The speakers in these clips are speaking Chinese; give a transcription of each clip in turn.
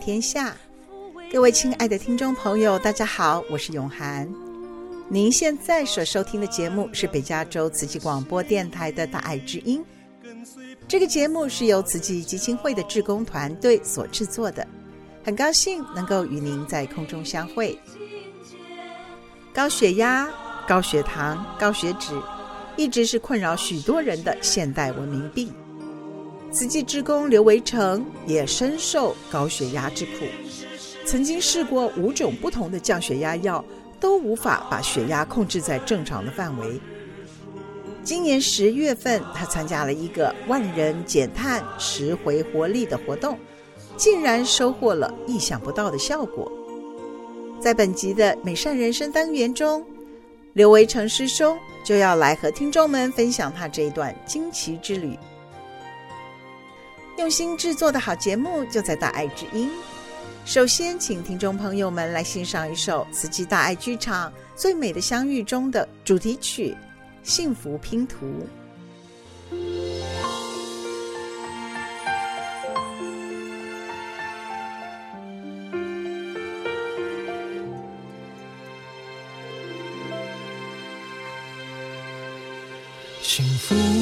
天下。各位亲爱的听众朋友，大家好，我是永涵。您现在所收听的节目是北加州慈济广播电台的《大爱之音》。这个节目是由慈济基金会的志工团队所制作的，很高兴能够与您在空中相会。高血压、高血糖、高血脂，一直是困扰许多人的现代文明病。慈济志工刘维成也深受高血压之苦，曾经试过五种不同的降血压药。都无法把血压控制在正常的范围。今年十月份，他参加了一个万人减碳拾回活力的活动，竟然收获了意想不到的效果。在本集的美善人生单元中，刘维成师兄就要来和听众们分享他这一段惊奇之旅。用心制作的好节目，就在大爱之音。首先，请听众朋友们来欣赏一首慈济大爱剧场《最美的相遇》中的主题曲《幸福拼图》。幸福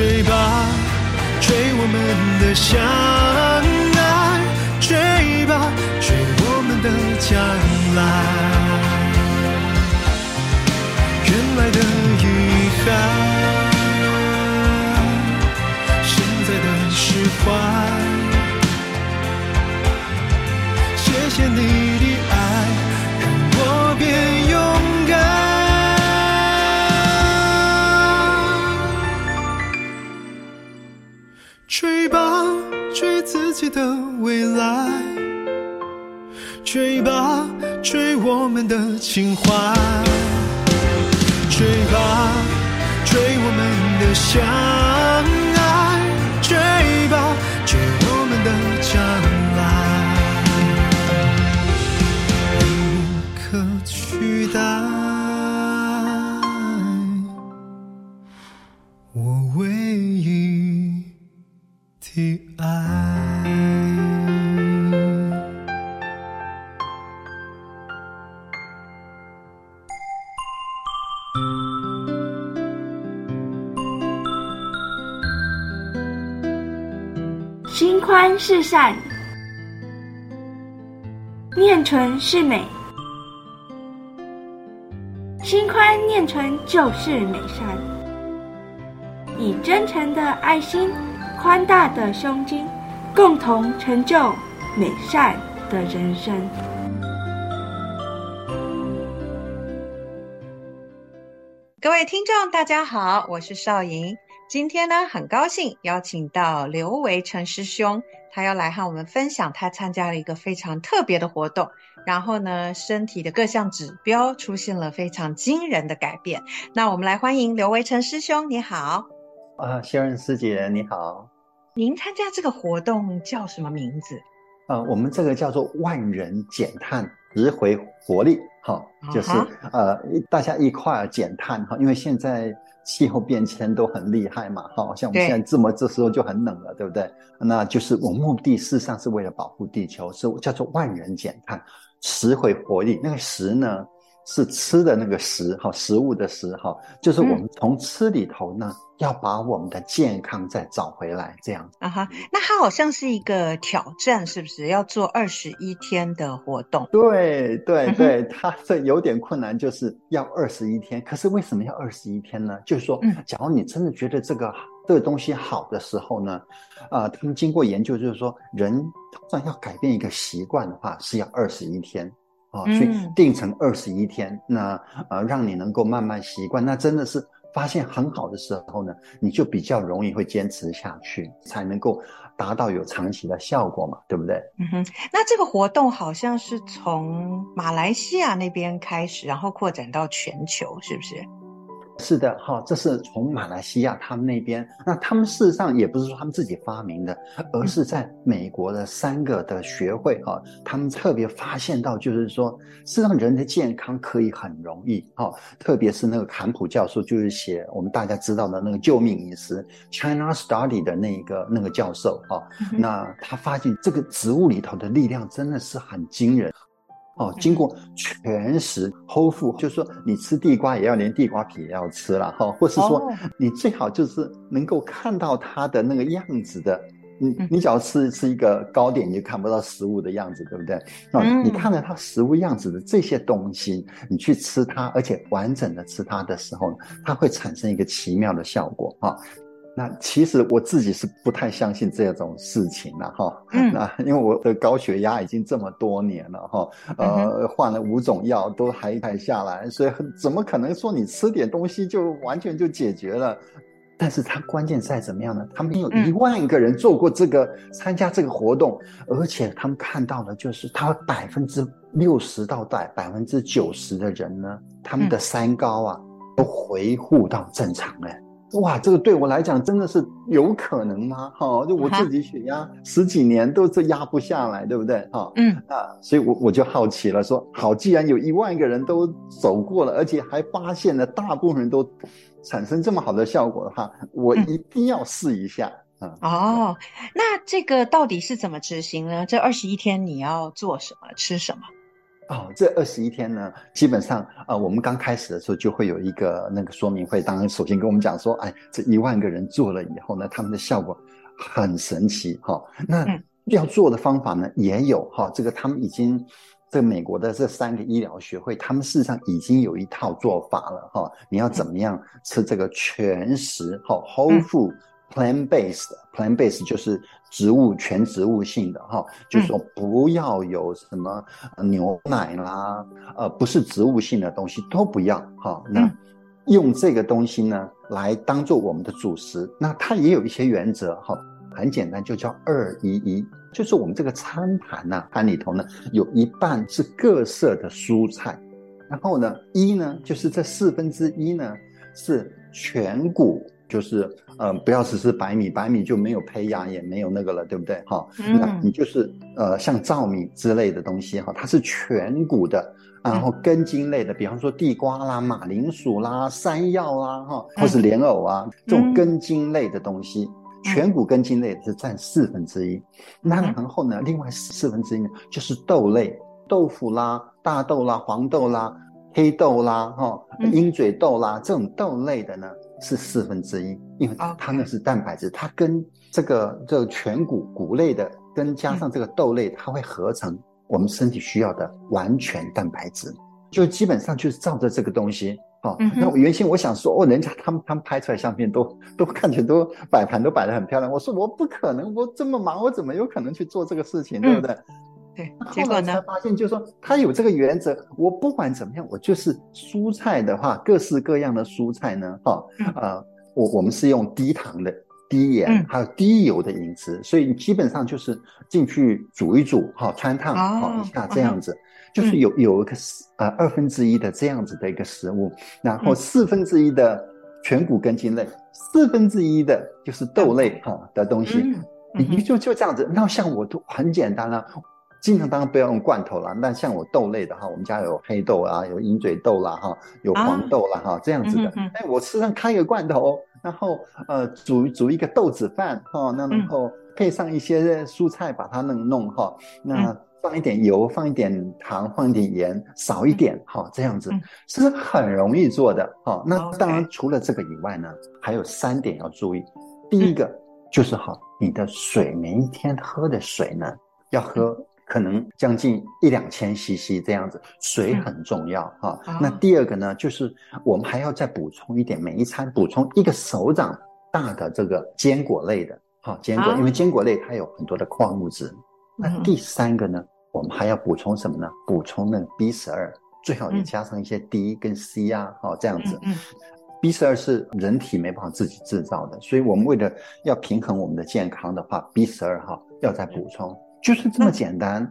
追吧，追我们的相爱，追吧，追我们的将来。原来的遗憾，现在的释怀。谢谢你己的未来，追吧，追我们的情怀，追吧，追我们的相爱，追吧，追我们的将来，无可取代。我唯一的爱善，念纯是美。心宽念纯就是美善，以真诚的爱心、宽大的胸襟，共同成就美善的人生。各位听众，大家好，我是少莹。今天呢，很高兴邀请到刘维成师兄，他要来和我们分享他参加了一个非常特别的活动，然后呢，身体的各项指标出现了非常惊人的改变。那我们来欢迎刘维成师兄，你好。啊，秀润师姐你好。您参加这个活动叫什么名字？呃，我们这个叫做万人减碳拾回活力，哈、哦，就是、uh -huh. 呃，大家一块儿减碳哈，因为现在气候变迁都很厉害嘛，哈，像我们现在这么这时候就很冷了，对不对？那就是我目的事实上是为了保护地球，是叫做万人减碳拾回活力。那个拾呢？是吃的那个食哈，食物的食哈，就是我们从吃里头呢，嗯，要把我们的健康再找回来，这样啊哈。那它好像是一个挑战，是不是要做二十一天的活动？对对对，它这有点困难，就是要二十一天。可是为什么要二十一天呢？就是说，假如你真的觉得这个这个东西好的时候呢，啊，呃，他们经过研究，就是说，人通常要改变一个习惯的话，是要二十一天。啊、所以定成二十一天，嗯、那呃，让你能够慢慢习惯。那真的是发现很好的时候呢，你就比较容易会坚持下去，才能够达到有长期的效果嘛，对不对？嗯哼。那这个活动好像是从马来西亚那边开始，然后扩展到全球，是不是？是的，哈，这是从马来西亚他们那边，那他们事实上也不是说他们自己发明的，而是在美国的三个的学会，哈，他们特别发现到，就是说，事实上人的健康可以很容易，哈，特别是那个坎普教授，就是写我们大家知道的那个救命饮食 China Study 的那个那个教授，哈，那他发现这个植物里头的力量真的是很惊人。哦，经过全食 whole food，就是说你吃地瓜也要连地瓜皮也要吃了哈，或是说你最好就是能够看到它的那个样子的，你你只要吃吃一个糕点，你就看不到食物的样子，对不对？啊，你看到它食物样子的这些东西，你去吃它，而且完整的吃它的时候，它会产生一个奇妙的效果啊。那其实我自己是不太相信这种事情了哈。嗯。那因为我的高血压已经这么多年了哈，呃，换了五种药都还还下来，所以怎么可能说你吃点东西就完全就解决了？但是他关键在怎么样呢？他们有一万个人做过这个参加这个活动，而且他们看到的就是他百分之六十到百百分之九十的人呢，他们的三高啊都恢复到正常了。哇，这个对我来讲真的是有可能吗？哈、哦，就我自己血压十几年都是压不下来，对不对？哈、哦，嗯啊，所以我我就好奇了，说好，既然有一万个人都走过了，而且还发现了大部分人都产生这么好的效果的话，我一定要试一下。嗯，哦，那这个到底是怎么执行呢？这二十一天你要做什么？吃什么？哦，这二十一天呢，基本上啊、呃，我们刚开始的时候就会有一个那个说明会。当然，首先跟我们讲说，哎，这一万个人做了以后呢，他们的效果很神奇哈、哦。那要做的方法呢，也有哈、哦。这个他们已经，这美国的这三个医疗学会，他们事实上已经有一套做法了哈、哦。你要怎么样吃这个全食哈、哦、，whole food。Plant-based，plant-based 就是植物全植物性的哈，就是说不要有什么牛奶啦，呃，不是植物性的东西都不要哈。那用这个东西呢来当做我们的主食，那它也有一些原则哈，很简单，就叫二一一，就是我们这个餐盘呐，盘里头呢有一半是各色的蔬菜，然后呢一呢就是这四分之一呢是全谷。就是，嗯、呃，不要只是白米，白米就没有胚芽，也没有那个了，对不对？哈、嗯，那你就是，呃，像糙米之类的东西，哈，它是全谷的，然后根茎类的，比方说地瓜啦、马铃薯啦、山药啦，哈，或是莲藕啊，这种根茎类的东西，嗯、全谷根茎类的是占四分之一。那然后呢，另外四分之一呢，就是豆类，豆腐啦、大豆啦、黄豆啦、黑豆啦，哈，鹰嘴豆啦，这种豆类的呢。是四分之一，因为它那是蛋白质.它跟这个这个全谷谷类的，跟加上这个豆类，它会合成我们身体需要的完全蛋白质，就基本上就是照着这个东西。好、哦嗯，那我原先我想说，哦，人家他们他们拍出来相片都都看起来都摆盘都摆得很漂亮，我说我不可能，我这么忙，我怎么有可能去做这个事情，对不对？对，结果呢？才发现，就是说他有这个原则，我不管怎么样，我就是蔬菜的话，各式各样的蔬菜呢，哈，呃，我我们是用低糖的、低盐还有低油的饮食，所以你基本上就是进去煮一煮，哈，穿烫好一下这样子，就是有有一个呃二分之一的这样子的一个食物，然后四分之一的全谷根茎类，四分之一的就是豆类哈的东西。你就就这样子，那像我都很简单啊，尽量当然不要用罐头啦。那像我豆类的哈，我们家有黑豆啊，有鹰嘴豆啦哈，有黄豆啦哈，这样子的。哎，我吃上开一个罐头，然后呃煮煮一个豆子饭哈，那然后配上一些蔬菜把它弄弄哈，那放一点油，放一点糖，放一点盐，少一点哈，这样子是很容易做的哈。那当然除了这个以外呢，还有三点要注意。第一个就是哈。你的水每一天喝的水呢，要喝可能将近一两千 CC 这样子，水很重要哈。那第二个呢，就是我们还要再补充一点，每一餐补充一个手掌大的这个坚果类的哈，坚果，因为坚果类它有很多的矿物质。那第三个呢，我们还要补充什么呢？补充那个 B 十二，最好也加上一些 D 跟 C 啊，哈，这样子。B 十二是人体没办法自己制造的，所以我们为了要平衡我们的健康的话，B 十二哈要再补充，就是这么简单。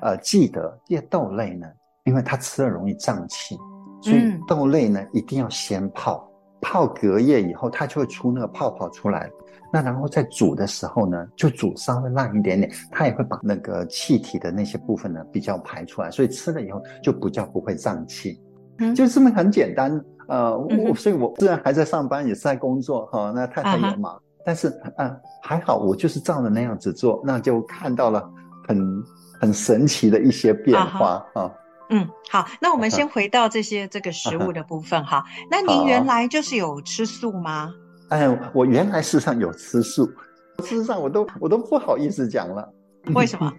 呃，记得这些豆类呢，因为它吃了容易胀气，所以豆类呢一定要先泡，泡隔夜以后它就会出那个泡泡出来。那然后在煮的时候呢，就煮稍微烂一点点，它也会把那个气体的那些部分呢比较排出来，所以吃了以后就比较不会胀气。嗯，就这么很简单。呃，我所以，我虽然还在上班，也是在工作哈。那太太也忙，啊、但是啊，还好，我就是照着那样子做，那就看到了很很神奇的一些变化啊。啊嗯，好，那我们先回到这些这个食物的部分哈。啊、那您原来就是有吃素吗？哎，我原来事实上有吃素，事实上我都我都不好意思讲了。为什么？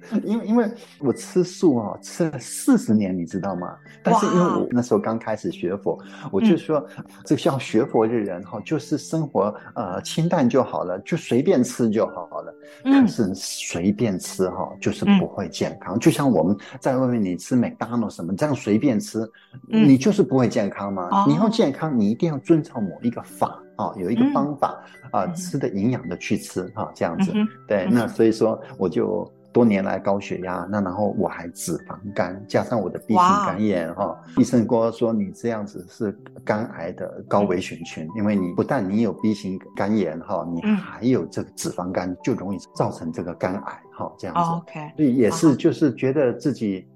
因为因为我吃素啊，吃了四十年，你知道吗？但是因为我那时候刚开始学佛，我就说，这个像学佛的人哈，就是生活呃清淡就好了，就随便吃就好了。但是随便吃哈，就是不会健康。就像我们在外面你吃麦当劳什么这样随便吃，你就是不会健康吗？你要健康，你一定要遵照某一个法啊，有一个方法啊，吃的营养的去吃哈，这样子。对，那所以说我就。多年来高血压，那然后我还脂肪肝，加上我的 B 型肝炎哈医生跟我说，你这样子是肝癌的高危险群，嗯、因为你不但你有 B 型肝炎哈，你还有这个脂肪肝，就容易造成这个肝癌哈，这样子。Oh, OK，所以也是就是觉得自己。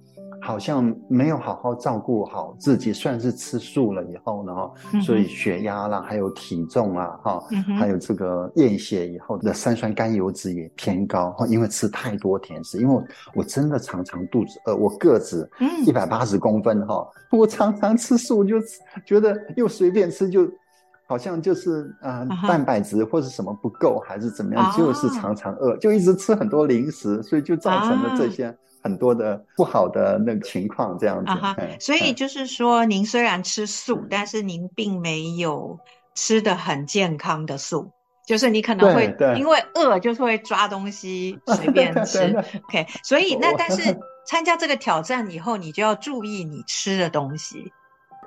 好像没有好好照顾好自己，算是吃素了以后呢，哈、嗯，所以血压啦，还有体重啊，哈、嗯，还有这个验血以后的三酸甘油脂也偏高，哈，因为吃太多甜食，因为我我真的常常肚子饿，我个子一百八十公分，哈、嗯，我常常吃素就觉得又随便吃，就好像就是啊、蛋白质或者什么不够还是怎么样，啊、就是常常饿，就一直吃很多零食，所以就造成了这些。啊很多的不好的那个情况，这样子。Uh huh. 所以就是说，您虽然吃素，嗯、但是您并没有吃的很健康的素，就是你可能会因为饿，就是会抓东西随便吃。OK，所以那但是参加这个挑战以后，你就要注意你吃的东西。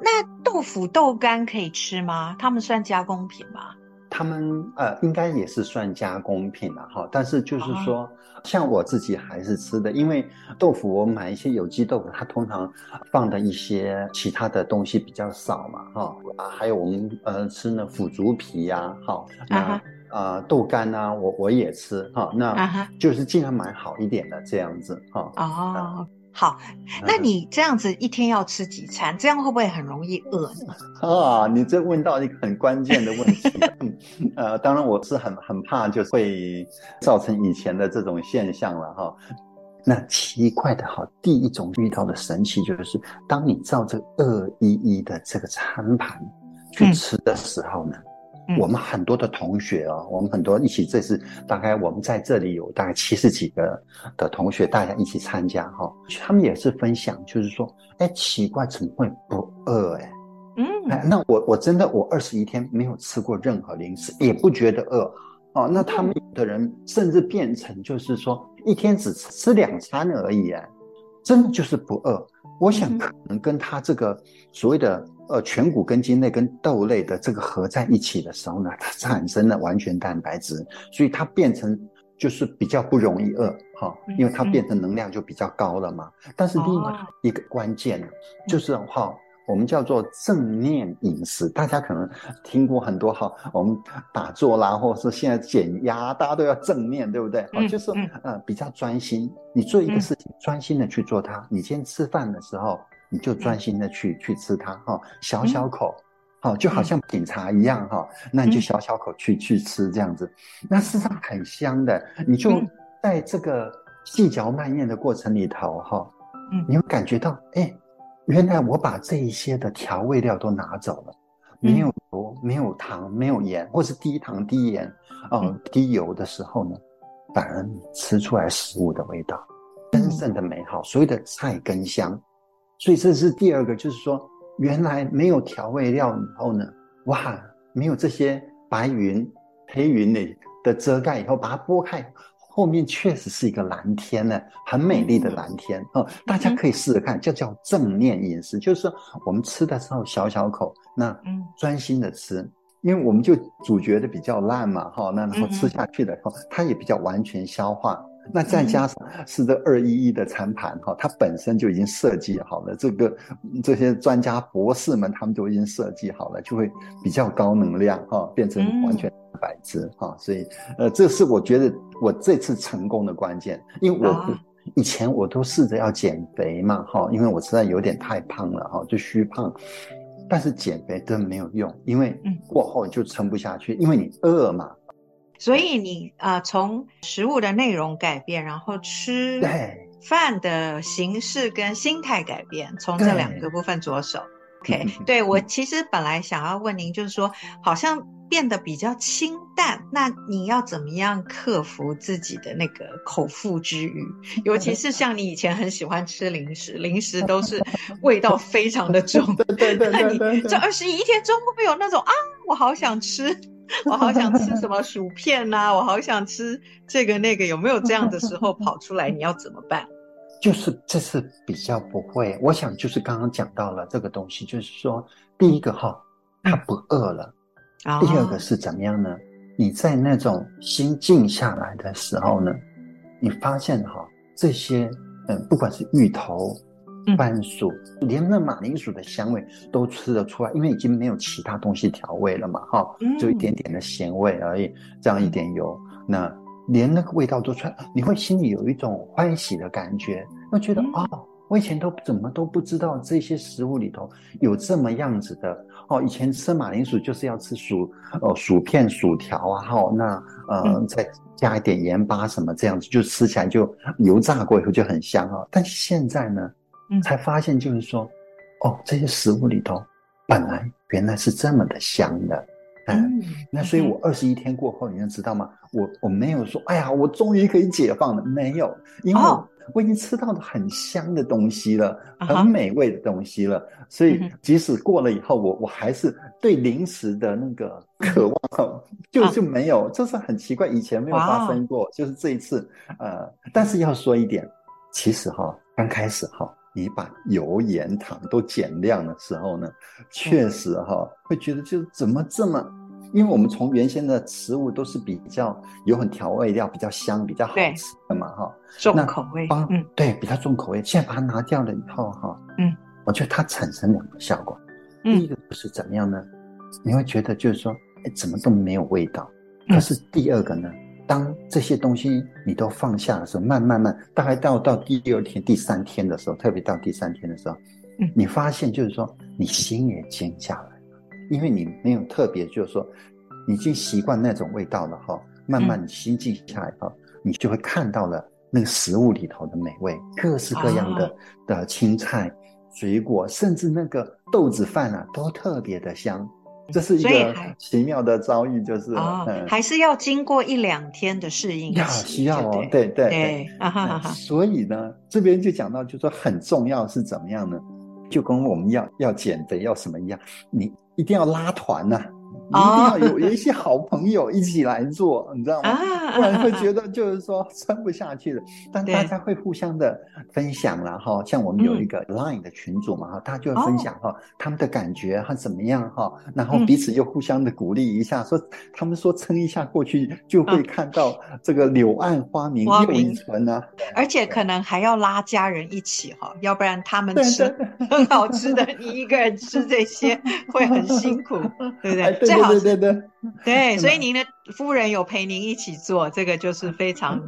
那豆腐、豆干可以吃吗？他们算加工品吗？他们呃，应该也是算加工品了哈，但是就是说，哦、像我自己还是吃的，因为豆腐我买一些有机豆腐，它通常放的一些其他的东西比较少嘛哈啊，还有我们呃吃那腐竹皮呀，哈，那啊豆干啊，我我也吃哈，那就是尽量买好一点的这样子哈。哦。好，那你这样子一天要吃几餐？这样会不会很容易饿呢？啊，你这问到一个很关键的问题。呃，当然我是很很怕，就会造成以前的这种现象了哈。那奇怪的哈，第一种遇到的神奇就是，当你照这个二一一的这个餐盘去吃的时候呢。嗯我们很多的同学啊、哦，我们很多一起，这次大概我们在这里有大概七十几个的同学，大家一起参加哈、哦，他们也是分享，就是说，哎，奇怪，怎么会不饿？哎，嗯，哎，那我我真的我二十一天没有吃过任何零食，也不觉得饿，哦，那他们有的人甚至变成就是说一天只吃两餐而已，哎，真的就是不饿。我想可能跟他这个所谓的呃全谷根茎类跟豆类的这个合在一起的时候呢，它产生了完全蛋白质，所以它变成就是比较不容易饿哈，因为它变成能量就比较高了嘛。但是另外一个关键就是哈。我们叫做正念饮食，大家可能听过很多哈。我们打坐啦，或者是现在减压，大家都要正念，对不对？嗯、就是呃比较专心。你做一个事情，专心的去做它。你今天吃饭的时候，你就专心的去去吃它哈，小小口，好，就好像品茶一样哈。那你就小小口去去吃这样子，那事实上很香的。你就在这个细嚼慢咽的过程里头哈，嗯，你会感觉到哎。原来我把这一些的调味料都拿走了，没有油，没有糖，没有盐，或是低糖低盐，呃，低油的时候呢，反而吃出来食物的味道，真正的美好，所谓的菜根香。所以这是第二个，就是说，原来没有调味料以后呢，哇，没有这些白云、黑云里的遮盖以后，把它拨开。后面确实是一个蓝天呢，很美丽的蓝天哦，大家可以试试看，这叫正念饮食，就是说我们吃的时候小小口，那专心的吃，因为我们就咀嚼的比较烂嘛，哈，那然后吃下去的时候，它也比较完全消化。那再加上是这二一一的餐盘哈，它本身就已经设计好了，这个这些专家博士们他们都已经设计好了，就会比较高能量哈，变成完全蛋白质哈，所以呃，这是我觉得我这次成功的关键，因为我以前我都试着要减肥嘛哈，因为我实在有点太胖了哈，就虚胖，但是减肥都没有用，因为过后就撑不下去，因为你饿嘛。所以你啊，从食物的内容改变，然后吃饭的形式跟心态改变，从这两个部分着手。OK，对，我其实本来想要问您，就是说好像变得比较清淡，那你要怎么样克服自己的那个口腹之欲？尤其是像你以前很喜欢吃零食，零食都是味道非常的重。对对对，那你这二十一天中会不会有那种啊，我好想吃？我好想吃什么薯片呐、啊！我好想吃这个那个，有没有这样的时候跑出来？你要怎么办？就是这是比较不会。我想就是刚刚讲到了这个东西，就是说第一个哈，他不饿了；第二个是怎么样呢？你在那种心静下来的时候呢，你发现哈这些嗯，不管是芋头。番薯，连那马铃薯的香味都吃得出来，因为已经没有其他东西调味了嘛，哈，就一点点的咸味而已，这样一点油，那连那个味道都出来，你会心里有一种欢喜的感觉，会觉得哦，我以前都怎么都不知道这些食物里头有这么样子的哦，以前吃马铃薯就是要吃薯哦薯片、薯条啊，哈，那呃再加一点盐巴什么这样子，就吃起来就油炸过以后就很香啊，但现在呢？才发现，就是说，哦，这些食物里头本来原来是这么的香的，嗯，嗯，那所以我二十一天过后，你能知道吗？我我没有说，哎呀，我终于可以解放了，没有，因为我已经吃到了很香的东西了，哦、很美味的东西了，所以即使过了以后，我我还是对零食的那个渴望，就就没有，这是很奇怪，以前没有发生过，就是这一次，呃，但是要说一点，其实哈，刚开始哈。你把油盐糖都减量的时候呢，确实哈会觉得就怎么这么，因为我们从原先的食物都是比较有很调味料，比较香，比较好吃的嘛哈，重口味，嗯，对，比较重口味。现在把它拿掉了以后哈，嗯，我觉得它产生两个效果，第一个就是怎么样呢？你会觉得就是说，哎，怎么都没有味道。可是第二个呢？当这些东西你都放下的时候，慢慢慢，大概到到第二天、第三天的时候，特别到第三天的时候，嗯，你发现就是说，你心也静下来了，因为你没有特别就是说，已经习惯那种味道了哈。慢慢你心静下来后，你就会看到了那个食物里头的美味，各式各样的的青菜、水果，甚至那个豆子饭啊，都特别的香。这是一个奇妙的遭遇，就是啊，还是要经过一两天的适应期，要需要哦，对对对，啊哈哈。所以呢，这边就讲到，就说很重要是怎么样呢？就跟我们要要减肥要什么一样，你一定要拉团呐，你一定要有有一些好朋友一起来做，你知道吗？不然会觉得就是说撑不下去的。但大家会互相的分享了哈，像我们有一个 Line 的群组嘛哈，大家就会分享哈他们的感觉和怎么样哈，然后彼此就互相的鼓励一下，说他们说撑一下过去就会看到这个柳暗花明又一村啊，而且可能还要拉家人一起哈，要不然他们吃很好吃的，你一个人吃这些会很辛苦，对不对？最好对对对对，所以您的夫人有陪您一起做，这个就是非常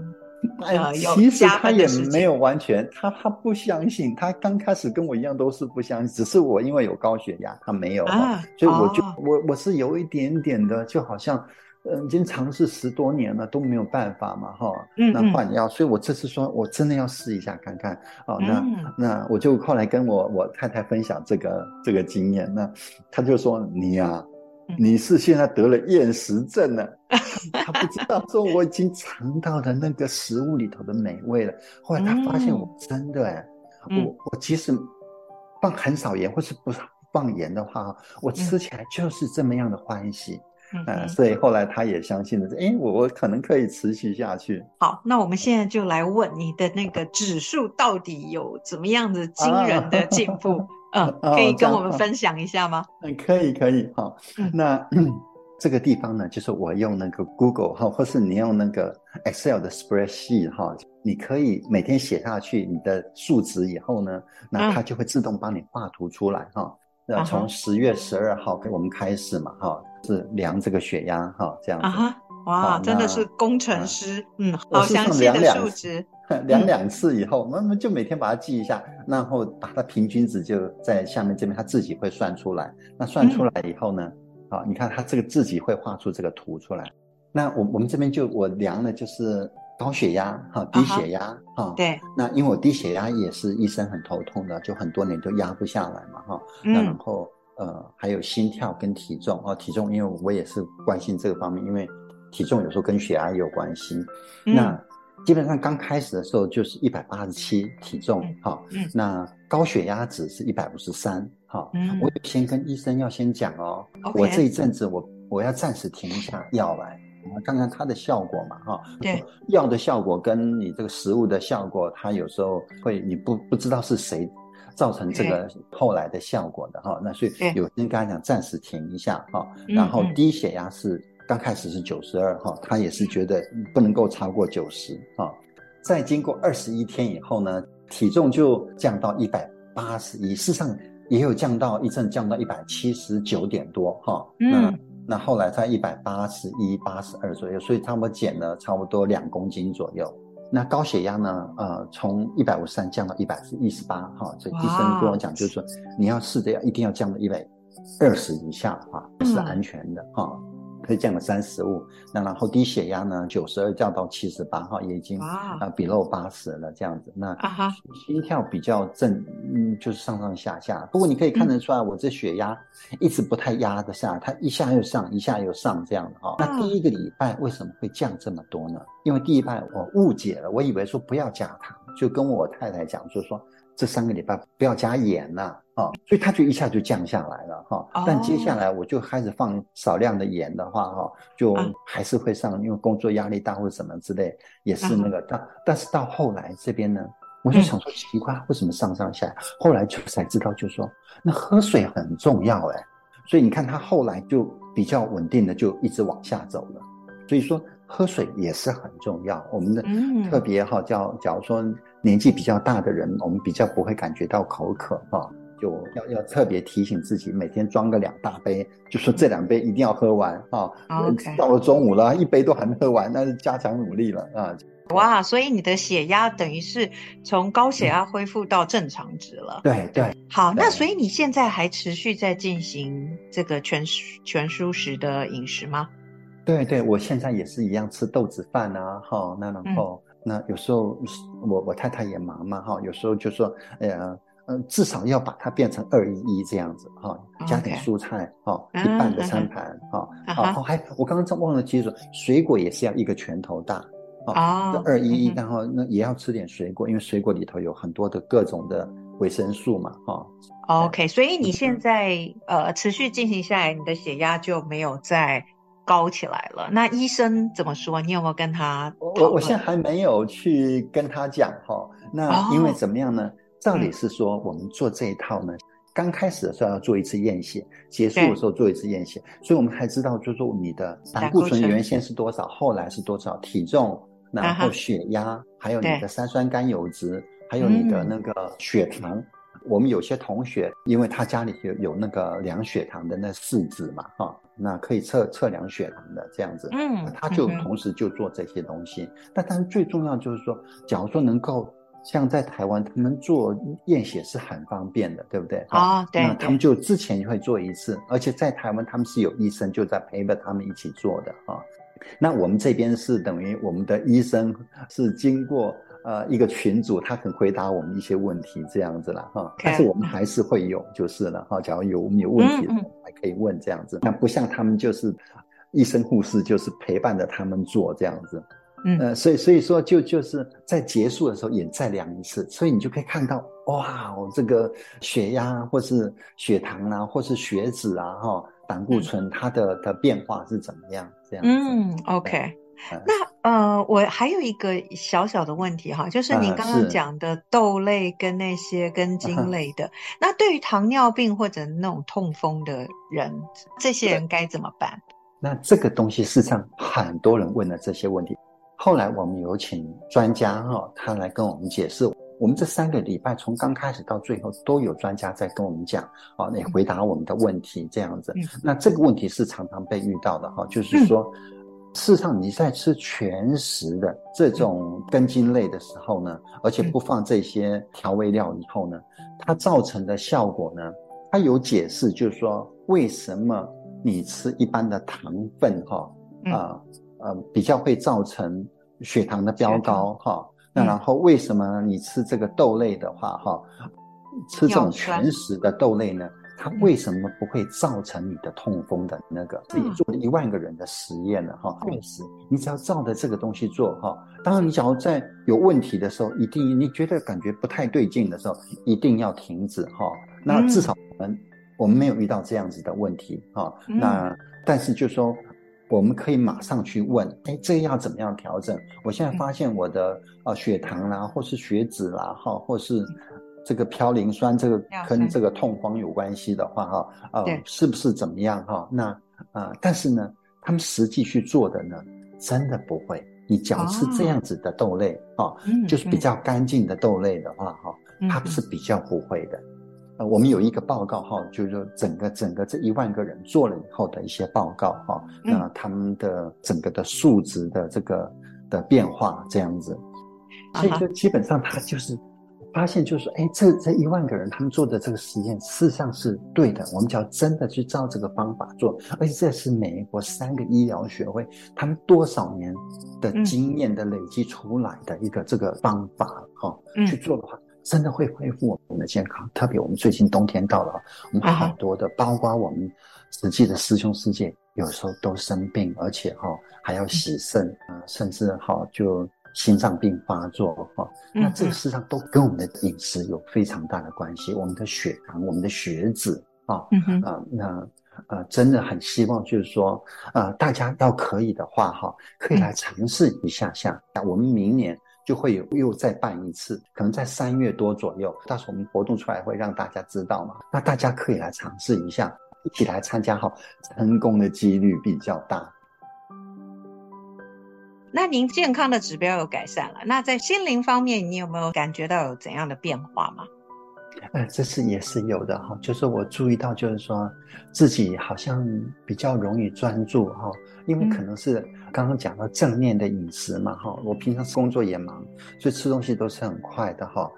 呃有。其实他也没有完全，他他不相信，他刚开始跟我一样都是不相信，只是我因为有高血压，他没有，啊、所以我就、哦、我我是有一点点的，就好像。嗯，已经尝试十多年了都没有办法嘛，哈，那换药，所以我这次说我真的要试一下看看，哦，那、嗯、那我就后来跟我我太太分享这个这个经验，那他就说你呀、啊，你是现在得了厌食症了，他不知道说我已经尝到了那个食物里头的美味了，后来他发现我真的哎，我我即使放很少盐或是不放盐的话，我吃起来就是这么样的欢喜。嗯，所以后来他也相信了，哎，我我可能可以持续下去。好，那我们现在就来问你的那个指数到底有怎么样的惊人的进步？啊、嗯，可以跟我们分享一下吗？嗯，可以，可以。好，那、嗯、这个地方呢，就是我用那个 Google 哈，或是你用那个 Excel 的 Spreadsheet 哈，你可以每天写下去你的数值以后呢，那它就会自动帮你画图出来哈。嗯那从十月十二号我们开始嘛，哈，是量这个血压，哈，这样子。啊哇，真的是工程师，嗯，好详细的数值。量两次以后，我们就每天把它记一下，然后把它平均值就在下面这边，它自己会算出来。那算出来以后呢，啊，你看它这个自己会画出这个图出来。那我我们这边就我量的就是。高血压哈，低血压哈，uh. 对，那因为我低血压也是医生很头痛的，就很多年都压不下来嘛哈。嗯。那然后呃还有心跳跟体重哦，体重因为我也是关心这个方面，因为体重有时候跟血压也有关系。嗯。那基本上刚开始的时候就是一百八十七体重哈，嗯，那高血压值是一百五十三哈。嗯。我先跟医生要先讲哦.我这一阵子我我要暂时停一下药来。看看它的效果嘛，哈，对，药的效果跟你这个食物的效果，它有时候会你不不知道是谁造成这个后来的效果的哈，那所以有人跟他讲暂时停一下哈，然后低血压是刚开始是九十二哈，他也是觉得不能够超过九十哈，再经过二十一天以后呢，体重就降到一百八十一，事实上也有降到一阵降到一百七十九点多哈，那。那后来在一百八十一、八十二左右，所以差不多减了差不多两公斤左右。那高血压呢？呃，从一百五十三降到一百一十八，哈，所以医生跟我讲，就是说你要试着要一定要降到一百二十以下的话，是安全的，哈、嗯。可以降了三十五，那然后低血压呢，九十二降到七十八，哈，也已经啊 below 八十了这样子。那啊哈，心跳比较正，嗯，就是上上下下。不过你可以看得出来，我这血压一直不太压得下，它一下又上，一下又上这样的哈。那第一个礼拜为什么会降这么多呢？因为第一拜我误解了，我以为说不要加糖，就跟我太太讲，就说这三个礼拜不要加盐了。啊，所以它就一下就降下来了哈。但接下来我就开始放少量的盐的话哈，就还是会上，因为工作压力大或者什么之类，也是那个。但但是到后来这边呢，我就想说奇怪，为什么上上下下？后来就才知道，就说那喝水很重要哎。所以你看他后来就比较稳定的就一直往下走了。所以说喝水也是很重要。我们的特别哈，叫假如说年纪比较大的人，我们比较不会感觉到口渴哈。就要要特别提醒自己，每天装个两大杯，就说这两杯一定要喝完啊。Okay. 到了中午了，一杯都还没喝完，那是加强努力了啊。哇，所以你的血压等于是从高血压恢复到正常值了。对对。好，那所以你现在还持续在进行这个全全蔬食的饮食吗？对对，我现在也是一样吃豆子饭啊，哈，那然后、嗯、那有时候我我太太也忙嘛，哈，有时候就说，哎呀。嗯，至少要把它变成二一一这样子哈，加点蔬菜哈.一半的餐盘哈，好、uh -huh. 还我刚刚忘了记住，水果也是要一个拳头大哦，二一一，然后那也要吃点水果，因为水果里头有很多的各种的维生素嘛，哈。OK，所以你现在呃持续进行下来，你的血压就没有再高起来了。那医生怎么说？你有没有跟他？我我现在还没有去跟他讲哈。那因为怎么样呢？哦、照理是说，我们做这一套呢，刚、嗯、开始的时候要做一次验血，结束的时候做一次验血，所以我们才知道，就是说你的胆固醇原先是多少，后来是多少，体重，然后血压，还有你的三酸甘油脂，还有你的那个血糖。嗯我们有些同学，因为他家里有有那个量血糖的那试纸嘛，哈，那可以测测量血糖的这样子，嗯，他就同时就做这些东西。那、嗯、但是最重要就是说，假如说能够像在台湾，他们做验血是很方便的，对不对？啊、哦，对。那他们就之前会做一次，而且在台湾他们是有医生就在陪着他们一起做的啊。那我们这边是等于我们的医生是经过。呃，一个群组，他肯回答我们一些问题，这样子了哈。但是我们还是会有，就是了哈。假如有我们有问题，还可以问这样子。那不像他们，就是医生护士，就是陪伴着他们做这样子。嗯，呃，所以所以说，就就是在结束的时候也再量一次，所以你就可以看到，哇，我这个血压或是血糖啊，或是血脂啊，哈，胆固醇它的的变化是怎么样？这样子。嗯，OK。那呃，我还有一个小小的问题哈，就是您刚刚讲的豆类跟那些根茎类的，啊、那对于糖尿病或者那种痛风的人，这些人该怎么办？那这个东西事实上很多人问了这些问题，后来我们有请专家哈，他来跟我们解释。我们这三个礼拜从刚开始到最后都有专家在跟我们讲啊，来回答我们的问题这样子。嗯、那这个问题是常常被遇到的哈，就是说。嗯事实上，你在吃全食的这种根茎类的时候呢，而且不放这些调味料以后呢，它造成的效果呢，它有解释，就是说为什么你吃一般的糖分哈啊呃比较会造成血糖的飙高哈，那然后为什么你吃这个豆类的话哈，吃这种全食的豆类呢？它为什么不会造成你的痛风的那个？自己做了一万个人的实验了哈，确实，你只要照着这个东西做哈。当然，你假如在有问题的时候，一定你觉得感觉不太对劲的时候，一定要停止哈。那至少我们我们没有遇到这样子的问题哈。那但是就说我们可以马上去问，哎，这个要怎么样调整？我现在发现我的呃血糖啦，或是血脂啦，哈，或是。这个嘌呤酸这个跟这个痛风有关系的话，哈，呃，是不是怎么样哈？那啊、呃，但是呢，他们实际去做的呢，真的不会。你只要吃这样子的豆类，哈、哦，就是比较干净的豆类的话，哈，它是比较不会的。呃，我们有一个报告哈，就是说整个整个这一万个人做了以后的一些报告哈，那他们的整个的数值的这个的变化这样子，所以说基本上它就是。发现就是说，哎，这这一万个人他们做的这个实验，事实上是对的。我们只要真的去照这个方法做，而且这是美国三个医疗学会他们多少年的经验的累积出来的一个这个方法，哈、嗯，去做的话，真的会恢复我们的健康。特别我们最近冬天到了，我们好多的，包括我们实际的师兄师姐，有时候都生病，而且哈还要洗肾啊，甚至哈就。心脏病发作哈，那这个事实上都跟我们的饮食有非常大的关系。我们的血糖、我们的血脂啊，啊，那呃，真的很希望就是说，呃，大家要可以的话哈，可以来尝试一下下。我们明年就会有又再办一次，可能在三月多左右，到时候我们活动出来会让大家知道嘛。那大家可以来尝试一下，一起来参加哈，成功的几率比较大。那您健康的指标有改善了，那在心灵方面，你有没有感觉到有怎样的变化吗？呃，这次也是有的哈，就是我注意到，就是说自己好像比较容易专注哈，因为可能是刚刚讲到正念的饮食嘛哈，我平常工作也忙，所以吃东西都是很快的哈。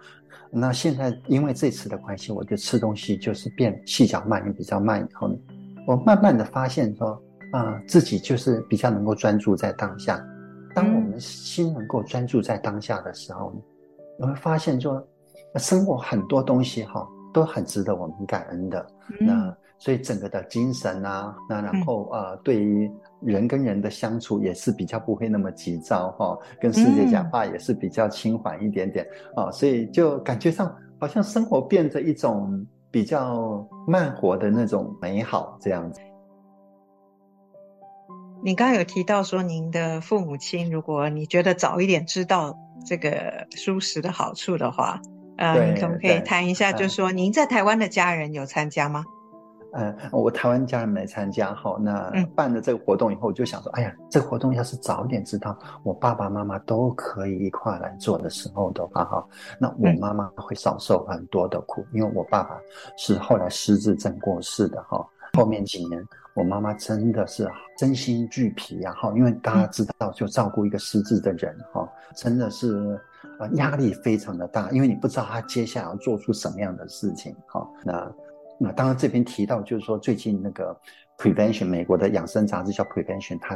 那现在因为这次的关系，我就吃东西就是变细嚼慢咽比较慢以后呢，我慢慢的发现说啊、呃，自己就是比较能够专注在当下。当我们心能够专注在当下的时候，你会发现说，生活很多东西哈都很值得我们感恩的。那所以整个的精神啊，那然后呃，对于人跟人的相处也是比较不会那么急躁哈，跟世界讲话也是比较轻缓一点点啊，所以就感觉上好像生活变着一种比较慢活的那种美好这样子。你刚刚有提到说，您的父母亲，如果你觉得早一点知道这个素食的好处的话，呃，你可不可以谈一下，就是说您在台湾的家人有参加吗？呃，我台湾家人没参加哈。那办了这个活动以后，我就想说，哎呀，这个活动要是早一点知道，我爸爸妈妈都可以一块来做的时候的话哈，那我妈妈会少受很多的苦，因为我爸爸是后来失智症过世的哈。后面几年，我妈妈真的是身心俱疲呀哈，因为大家知道，就照顾一个失智的人哈，真的是呃压力非常的大，因为你不知道他接下来要做出什么样的事情哈。那那当然这边提到就是说，最近那个 Prevention 美国的养生杂志叫 Prevention，它。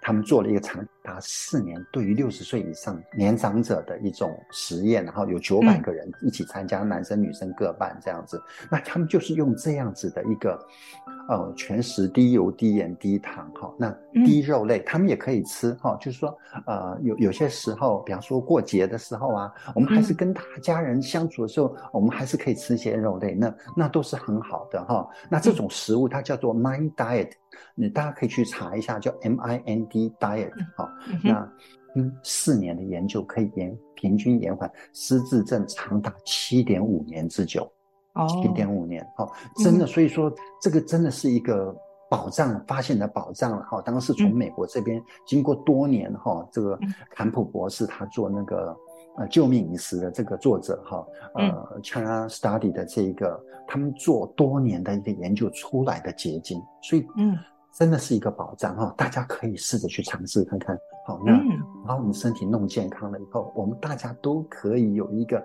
他们做了一个长达四年，对于六十岁以上年长者的一种实验，然后有九百个人一起参加，男生女生各半这样子。那他们就是用这样子的一个，呃，全食低油、低盐、低糖，哈，那低肉类，他们也可以吃，哈，就是说，呃，有有些时候，比方说过节的时候啊，我们还是跟大家人相处的时候，我们还是可以吃一些肉类，那那都是很好的，哈。那这种食物它叫做 Mind Diet。你大家可以去查一下，叫 M I N D diet，好，那嗯，四年的研究可以延平均延缓失智症长达七点五年之久，哦，七点五年，哦，真的，所以说这个真的是一个宝藏发现的宝藏了，哈，当时从美国这边经过多年，哈，这个坎普博士他做那个。呃，救命饮食的这个作者哈，呃，China Study 的这个，他们做多年的一个研究出来的结晶，所以嗯，真的是一个宝藏哈，大家可以试着去尝试看看。好，那把我们身体弄健康了以后，我们大家都可以有一个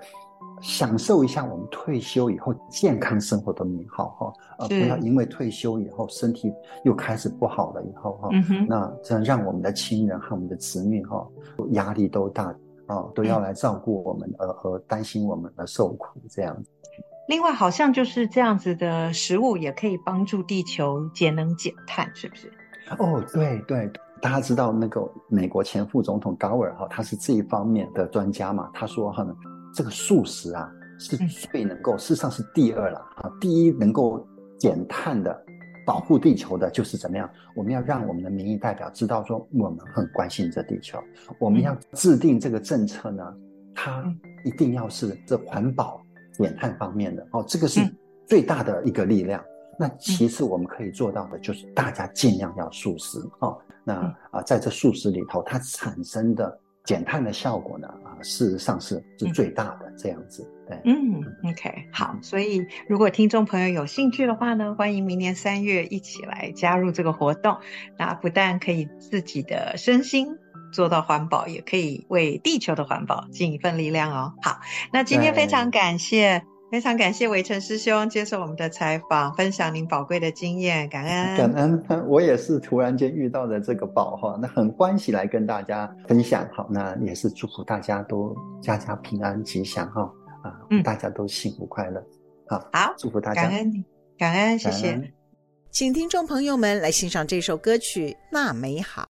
享受一下我们退休以后健康生活的美好哈，呃，不要因为退休以后身体又开始不好了以后哈，那这样让我们的亲人和我们的子女哈压力都大。啊，都要来照顾我们，而而担心我们而受苦这样子。另外，好像就是这样子的食物也可以帮助地球节能减碳，是不是？哦，对对，大家知道那个美国前副总统高尔哈，他是这一方面的专家嘛。他说哈，这个素食啊是最能够，事实上是第二了啊，第一能够减碳的。保护地球的就是怎么样？我们要让我们的民意代表知道说，我们很关心这地球。我们要制定这个政策呢，它一定要是这环保减碳方面的哦，这个是最大的一个力量。那其次我们可以做到的就是大家尽量要素食哦。那啊，在这素食里头，它产生的。减碳的效果呢？啊，事实上是是最大的这样子。对，嗯，OK，好。所以如果听众朋友有兴趣的话呢，欢迎明年三月一起来加入这个活动。那不但可以自己的身心做到环保，也可以为地球的环保尽一份力量哦。好，那今天非常感谢。非常感谢伟成师兄接受我们的采访，分享您宝贵的经验，感恩感恩。我也是突然间遇到的这个宝哈，那很欢喜来跟大家分享。好，那也是祝福大家都家家平安吉祥哈啊，嗯，大家都幸福快乐。好，好，祝福大家，感恩，感恩，谢谢。请听众朋友们来欣赏这首歌曲《那美好》。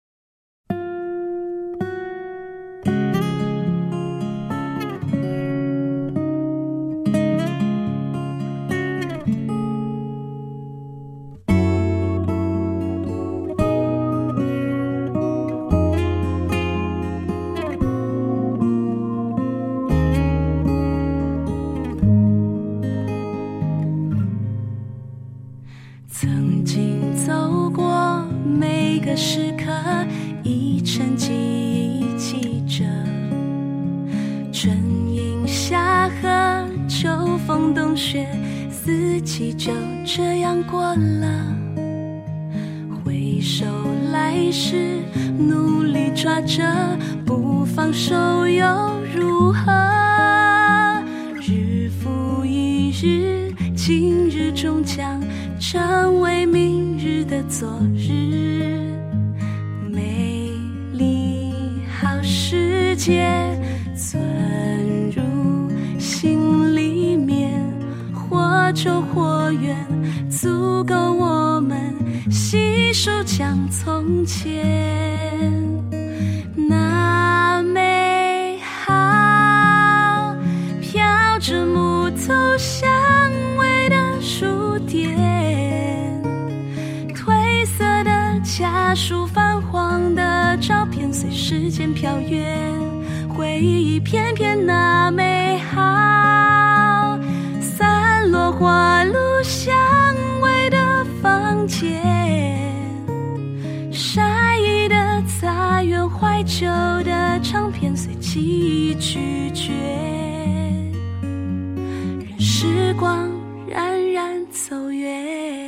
怀旧的唱片随记忆咀嚼，任时光冉冉走远。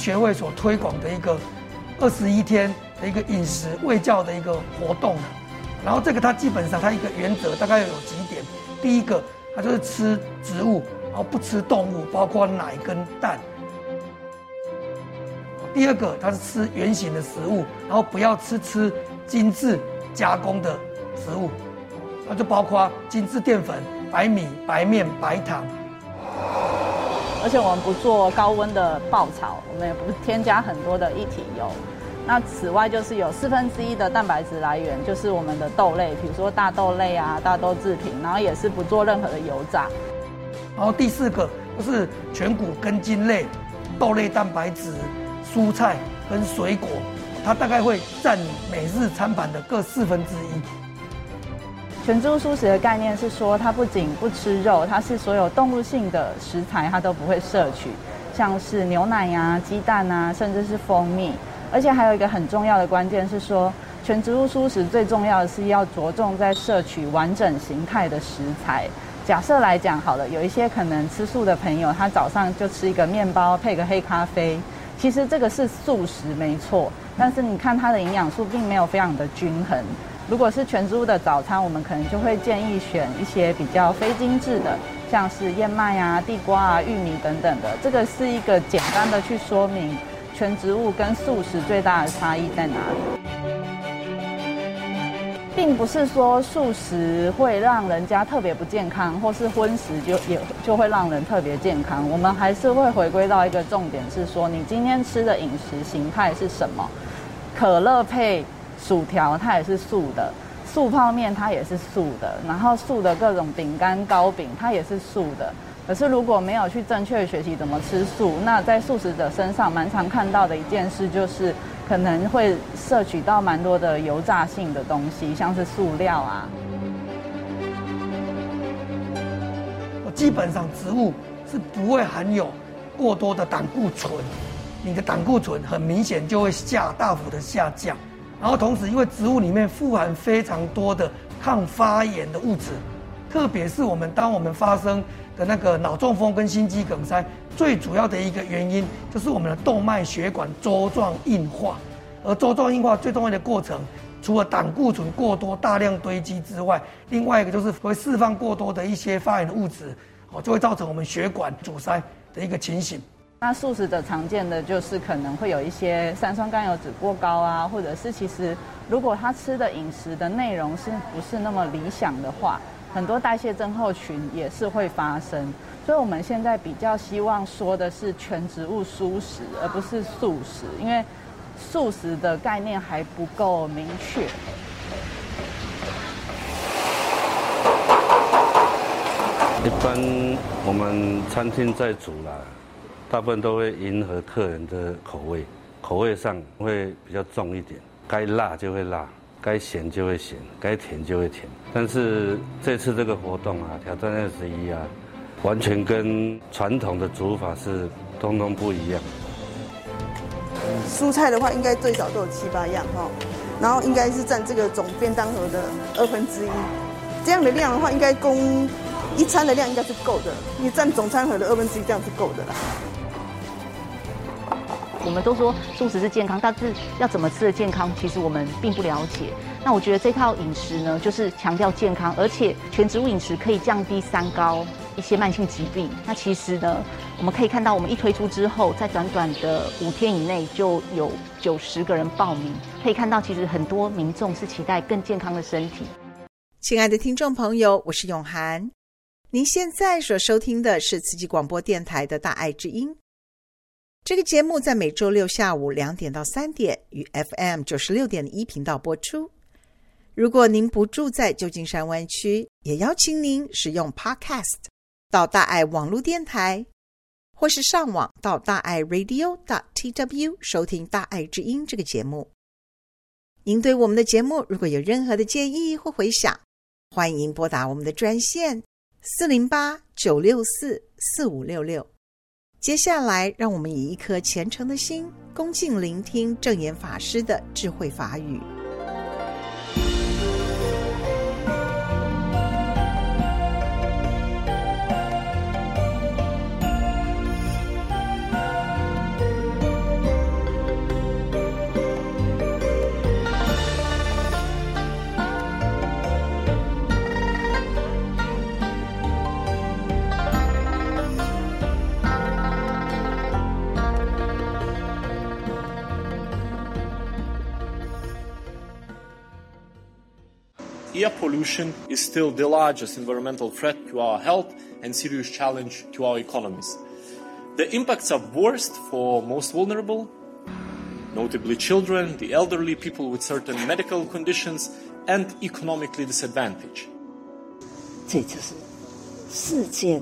学会所推广的一个二十一天的一个饮食卫教的一个活动，然后这个它基本上它一个原则大概有几点，第一个它就是吃植物，然后不吃动物，包括奶跟蛋。第二个它是吃原形的食物，然后不要吃吃精致加工的食物，那就包括精致淀粉、白米、白面、白糖。而且我们不做高温的爆炒，我们也不添加很多的液体油。那此外就是有四分之一的蛋白质来源，就是我们的豆类，比如说大豆类啊、大豆制品，然后也是不做任何的油炸。然后第四个就是全谷根茎类、豆类蛋白质、蔬菜跟水果，它大概会占每日餐盘的各四分之一。全植物素食的概念是说，它不仅不吃肉，它是所有动物性的食材它都不会摄取，像是牛奶呀、啊、鸡蛋啊，甚至是蜂蜜。而且还有一个很重要的关键是说，全植物素食最重要的是要着重在摄取完整形态的食材。假设来讲好了，有一些可能吃素的朋友，他早上就吃一个面包配个黑咖啡，其实这个是素食没错，但是你看它的营养素并没有非常的均衡。如果是全植物的早餐，我们可能就会建议选一些比较非精致的，像是燕麦啊、地瓜啊、玉米等等的。这个是一个简单的去说明全植物跟素食最大的差异在哪里？并不是说素食会让人家特别不健康，或是荤食就也就会让人特别健康。我们还是会回归到一个重点，是说你今天吃的饮食形态是什么？可乐配薯条，它也是素的；素泡面，它也是素的。然后素的各种饼干、糕饼，它也是素的。可是如果没有去正确的学习怎么吃素，那在素食者身上蛮常看到的一件事就是。可能会摄取到蛮多的油炸性的东西，像是塑料啊。我基本上植物是不会含有过多的胆固醇，你的胆固醇很明显就会下大幅的下降。然后同时，因为植物里面富含非常多的抗发炎的物质，特别是我们当我们发生的那个脑中风跟心肌梗塞，最主要的一个原因就是我们的动脉血管粥状硬化，而粥状硬化最重要的过程，除了胆固醇过多大量堆积之外，另外一个就是会释放过多的一些发炎的物质，哦，就会造成我们血管阻塞的一个情形。那素食者常见的就是可能会有一些三酸甘油酯过高啊，或者是其实如果他吃的饮食的内容是不是那么理想的话。很多代谢症候群也是会发生，所以我们现在比较希望说的是全植物蔬食，而不是素食，因为素食的概念还不够明确。一般我们餐厅在煮啦，大部分都会迎合客人的口味，口味上会比较重一点，该辣就会辣。该咸就会咸，该甜就会甜。但是这次这个活动啊，挑战二十一啊，完全跟传统的煮法是通通不一样。蔬菜的话，应该最少都有七八样哈，然后应该是占这个总便当盒的二分之一。这样的量的话，应该供一餐的量应该是够的，你占总餐盒的二分之一，这样是够的啦。我们都说素食是健康，但是要怎么吃的健康，其实我们并不了解。那我觉得这套饮食呢，就是强调健康，而且全植物饮食可以降低三高一些慢性疾病。那其实呢，我们可以看到，我们一推出之后，在短短的五天以内就有九十个人报名，可以看到，其实很多民众是期待更健康的身体。亲爱的听众朋友，我是永涵，您现在所收听的是慈济广播电台的大爱之音。这个节目在每周六下午两点到三点与 FM 九十六点一频道播出。如果您不住在旧金山湾区，也邀请您使用 Podcast 到大爱网络电台，或是上网到大爱 Radio.TW 收听《大爱之音》这个节目。您对我们的节目如果有任何的建议或回响，欢迎拨打我们的专线四零八九六四四五六六。接下来，让我们以一颗虔诚的心，恭敬聆听正言法师的智慧法语。Air pollution is still the largest environmental threat to our health and serious challenge to our economies. The impacts are worst for most vulnerable, notably children, the elderly, people with certain medical conditions, and economically disadvantaged. 这就是世间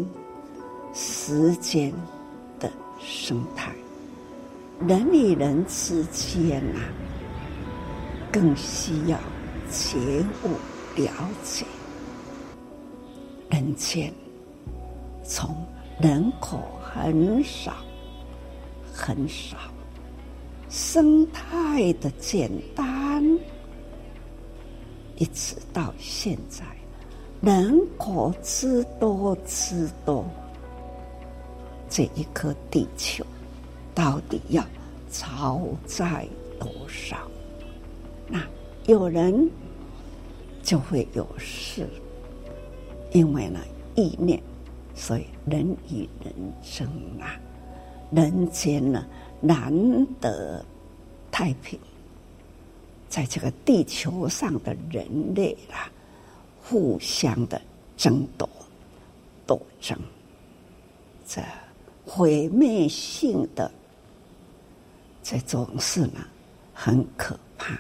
时间的生态，人与人之间啊，更需要觉悟。 了解人间，从人口很少很少，生态的简单，一直到现在，人口之多之多，这一颗地球到底要超载多少？那有人。就会有事，因为呢，意念，所以人与人争啊，人间呢，难得太平，在这个地球上的人类啦，互相的争夺、斗争，这毁灭性的这种事呢，很可怕。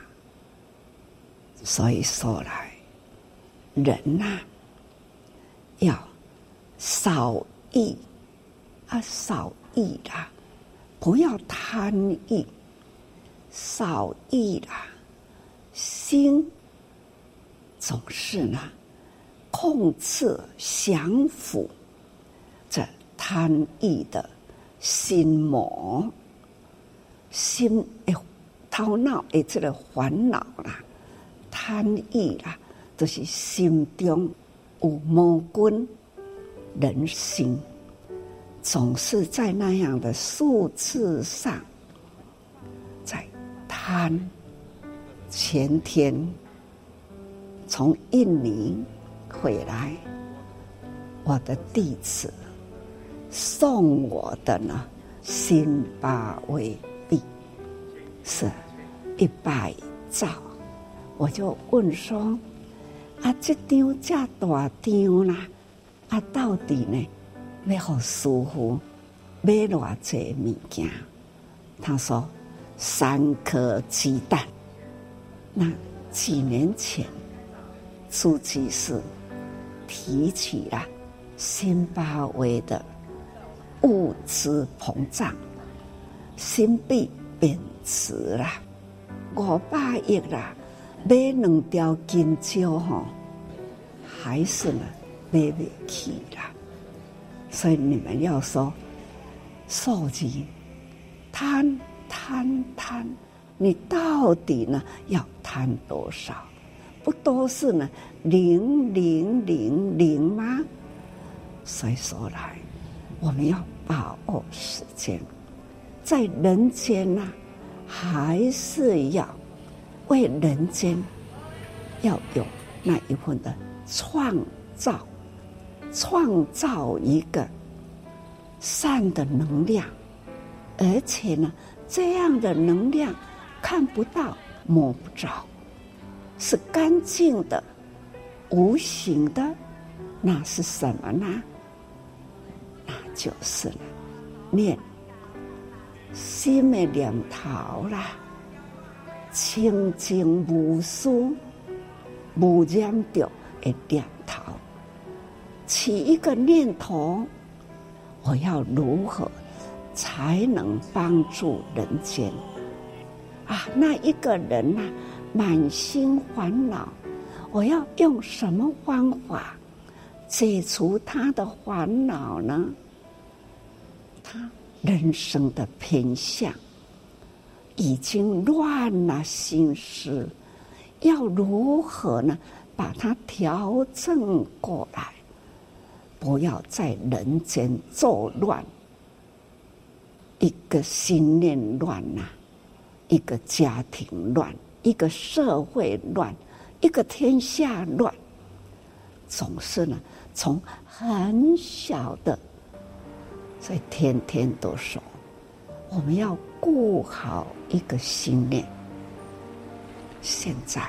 所以说来，人呐、啊，要少欲啊，少欲啦。不要贪欲，少欲啦，心总是呢控制降服这贪欲的心魔，心哎，头脑哎，这个烦恼啦，贪欲啦，就是心中有魔君人心。总是在那样的数字上，在贪。前天从印尼回来，我的弟子送我的呢，辛巴威币是一百兆，我就问说：啊，这张这大张啦，啊，到底呢？要好舒服，买偌济物件。他说三颗鸡蛋。那几年前，苏吉士提起了辛巴威的物资膨胀，新币贬值了，五百亿啦，买两条金蕉吼，还是呢买不起啦。所以你们要说数字贪贪贪，你到底呢要贪多少？不都是呢零零零零吗？所以说来，我们要把握时间，在人间呐、还是要为人间要有那一份的创造。创造一个善的能量，而且呢，这样的能量看不到、摸不着，是干净的、无形的，那是什么呢？那就是念心的念头啦，清净无私、无染着的念头。起一个念头，我要如何才能帮助人间？啊，那一个人呐、满心烦恼，我要用什么方法解除他的烦恼呢？他人生的偏向已经乱了心思，要如何呢？把它调整过来。不要在人间作乱，一个心念乱呐，一个家庭乱，一个社会乱，一个天下乱，总是呢，从很小的，所以天天都说，我们要顾好一个信念。现在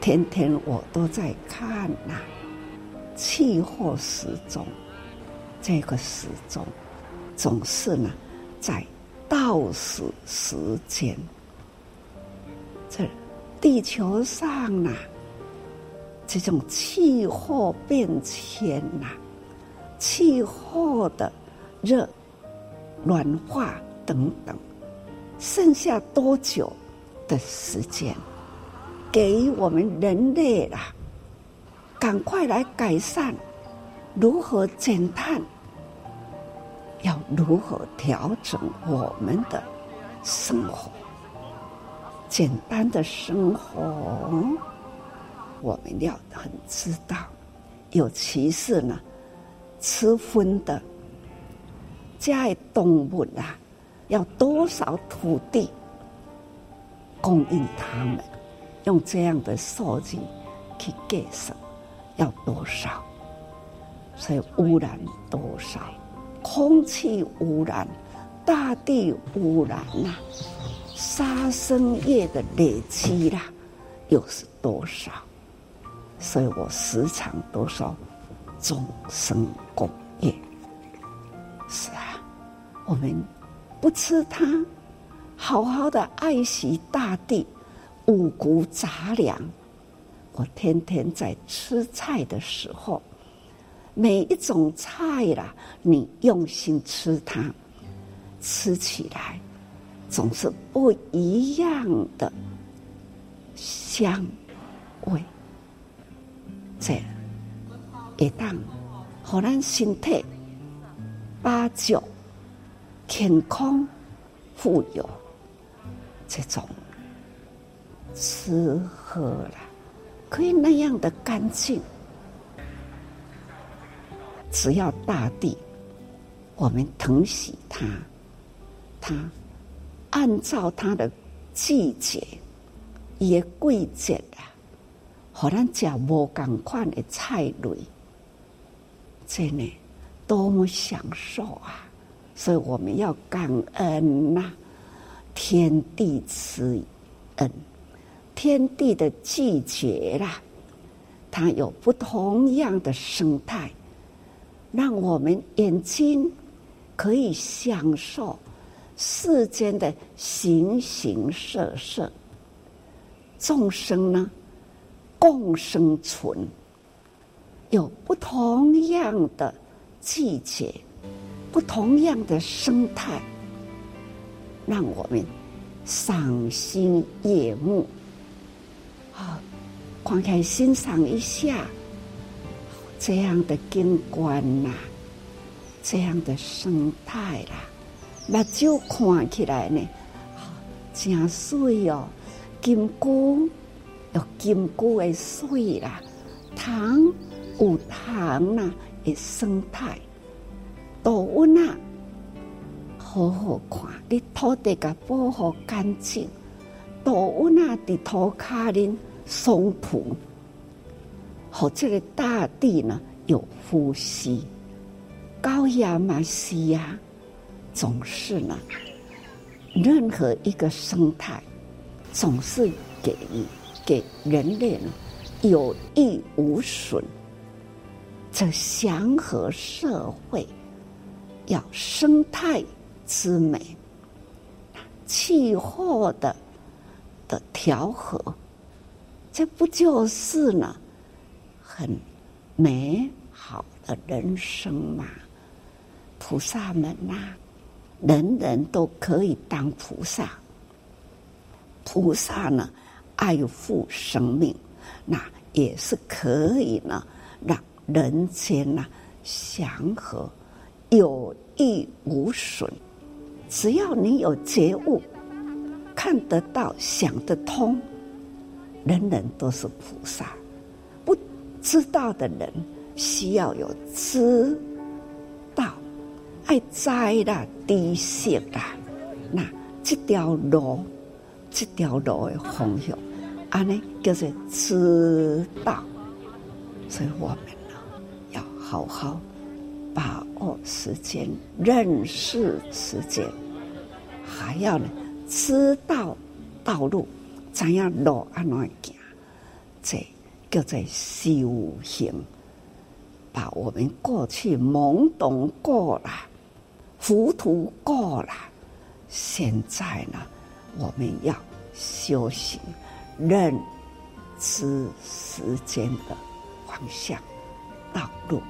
天天我都在看呐。气候时钟，这个时钟总是呢，在倒数时间。这地球上呐，这种气候变迁呐，气候的热、暖化等等，剩下多久的时间，给我们人类啦？赶快来改善，如何减碳？要如何调整我们的生活？简单的生活，我们要很知道。尤其是呢，吃荤的，家的动物啊，要多少土地供应他们？用这样的数据去计算。要多少？所以污染多少？空气污染大地污染呐，杀生业的累积啦，又是多少？所以我时常都说，众生共业。是啊，我们不吃它，好好的爱惜大地五谷杂粮。我天天在吃菜的时候，每一种菜啦，你用心吃它，吃起来总是不一样的香味。这一当，让咱身体八九健康富有，这种吃喝了。可以那样的干净，只要大地，我们疼惜它，它按照它的季节，也季节啊，好咱吃无共款的菜类，真的多么享受啊！所以我们要感恩呐、天地慈恩。天地的季节啦，它有不同样的生态，让我们眼睛可以享受世间的形形色色。众生呢，共生存，有不同样的季节，不同样的生态，让我们赏心悦目。啊，观看欣赏一下这样的景观呐、这样的生态啦，目睭看起来呢，真水哦，金龟有金龟的水啦，糖有糖呐的生态，动物呐，好好看，你土地给保护干净，动物呐的土卡林。松土，和这个大地呢有呼吸，高雅嘛西呀，总是呢，任何一个生态，总是给给人类呢有益无损。这祥和社会要生态之美，气候的的调和。这不就是呢，很美好的人生吗？菩萨们呐、人人都可以当菩萨。菩萨呢，爱护生命，那也是可以呢，让人间呐祥和，有益无损。只要你有觉悟，看得到，想得通。人人都是菩萨，不知道的人需要有知道，爱栽啦、知识啦，那这条路，这条路的方向，安尼叫做知道。所以我们呢，要好好把握时间，认识时间，还要呢知道道路。怎样路安怎行？这叫做修行，把我们过去懵懂过了、糊涂过了，现在呢，我们要修行，认知时间的方向、道路。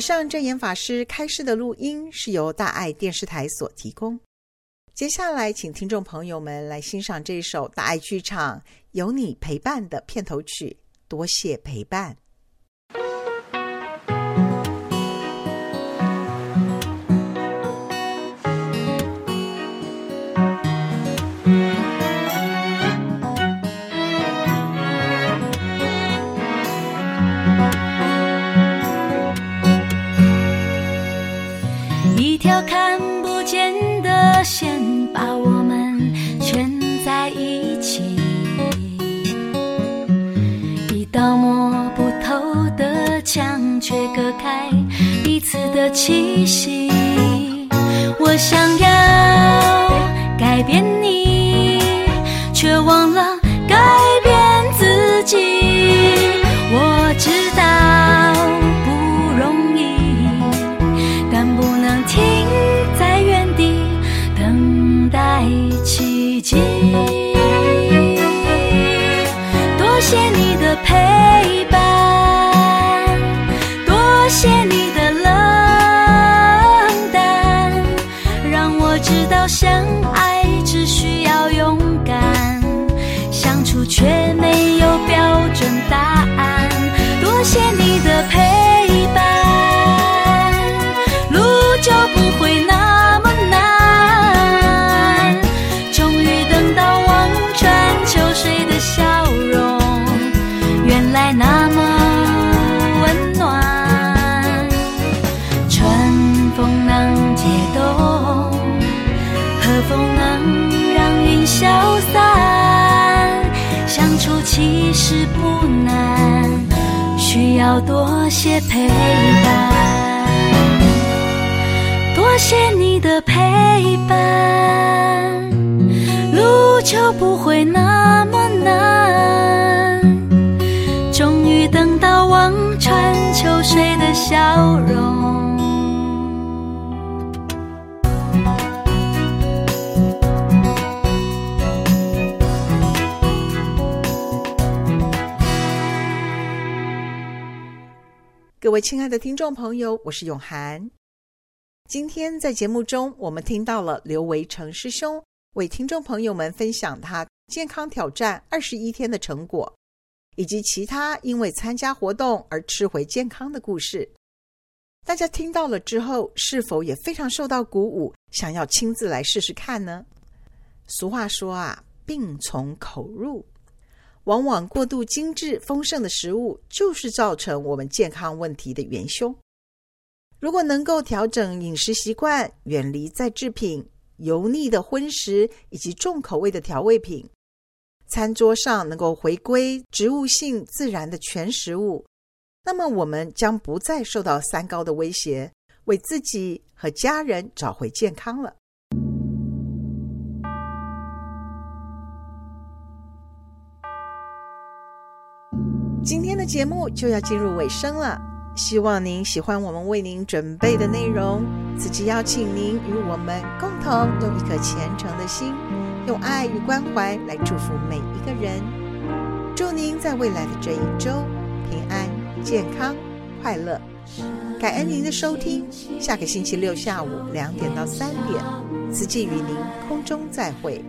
以上证言法师开示的录音是由大爱电视台所提供。接下来，请听众朋友们来欣赏这首大爱剧场有你陪伴的片头曲。多谢陪伴。此的气息。我想要改变多些陪伴。多谢你的陪伴，路就不会那么难。终于等到望穿秋水的笑容。各位亲爱的听众朋友，我是永涵。今天在节目中，我们听到了刘维成师兄为听众朋友们分享他健康挑战二十一天的成果，以及其他因为参加活动而吃回健康的故事。大家听到了之后，是否也非常受到鼓舞，想要亲自来试试看呢？俗话说啊，病从口入。往往过度精致丰盛的食物，就是造成我们健康问题的元凶。如果能够调整饮食习惯，远离再制品、油腻的荤食以及重口味的调味品，餐桌上能够回归植物性自然的全食物，那么我们将不再受到三高的威胁，为自己和家人找回健康了。节目就要进入尾声了，希望您喜欢我们为您准备的内容。此期邀请您与我们共同用一颗虔诚的心，用爱与关怀来祝福每一个人。祝您在未来的这一周平安、健康、快乐。感恩您的收听，下个星期六下午两点到三点，慈济与您空中再会。